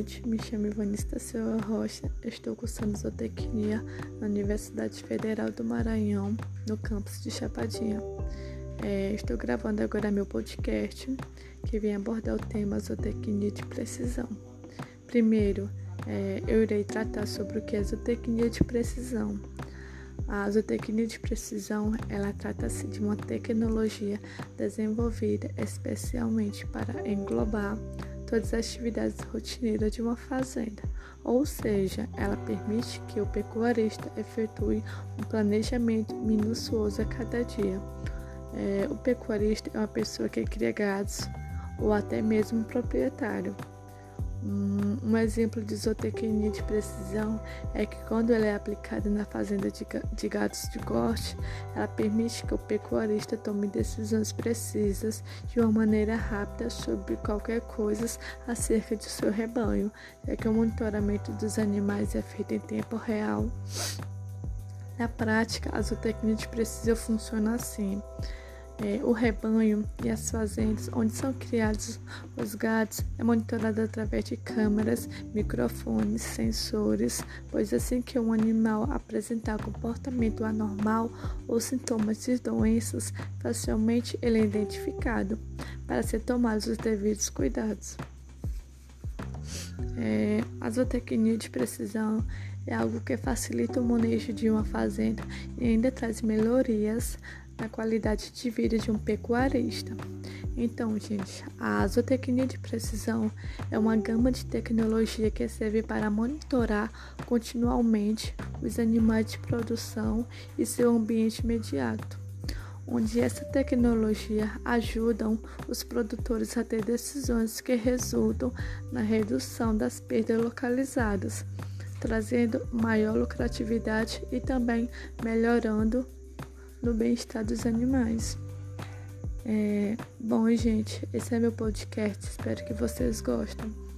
noite, me chamo Ivanista Silva Rocha, estou cursando zootecnia na Universidade Federal do Maranhão, no campus de Chapadinha. É, estou gravando agora meu podcast, que vem abordar o tema zootecnia de precisão. Primeiro, é, eu irei tratar sobre o que é zootecnia de precisão. A zootecnia de precisão, ela trata-se de uma tecnologia desenvolvida especialmente para englobar todas as atividades rotineiras de uma fazenda, ou seja, ela permite que o pecuarista efetue um planejamento minucioso a cada dia. É, o pecuarista é uma pessoa que cria gados ou até mesmo um proprietário. Um, exemplo de zootecnia de precisão é que quando ela é aplicada na fazenda de, gatos de corte, ela permite que o pecuarista tome decisões precisas de uma maneira rápida sobre qualquer coisa acerca de seu rebanho, é que o monitoramento dos animais é feito em tempo real. Na prática, a zootecnia de precisão funciona assim é, o rebanho e as fazendas onde são criados os gados é monitorado através de câmeras, microfones, sensores, pois assim que um animal apresentar comportamento anormal ou sintomas de doenças, facilmente ele é identificado para ser tomados os devidos cuidados. É, a zootecnia de precisão é algo que facilita o manejo de uma fazenda e ainda traz melhorias na qualidade de vida de um pecuarista. Então, gente, a zootecnia de precisão é uma gama de tecnologia que serve para monitorar continuamente os animais de produção e seu ambiente imediato, onde essa tecnologia ajudam os produtores a ter decisões que resultam na redução das perdas localizadas, trazendo maior lucratividade e também melhorando no bem-estar dos animais. É, bom, gente, esse é meu podcast. Espero que vocês gostem.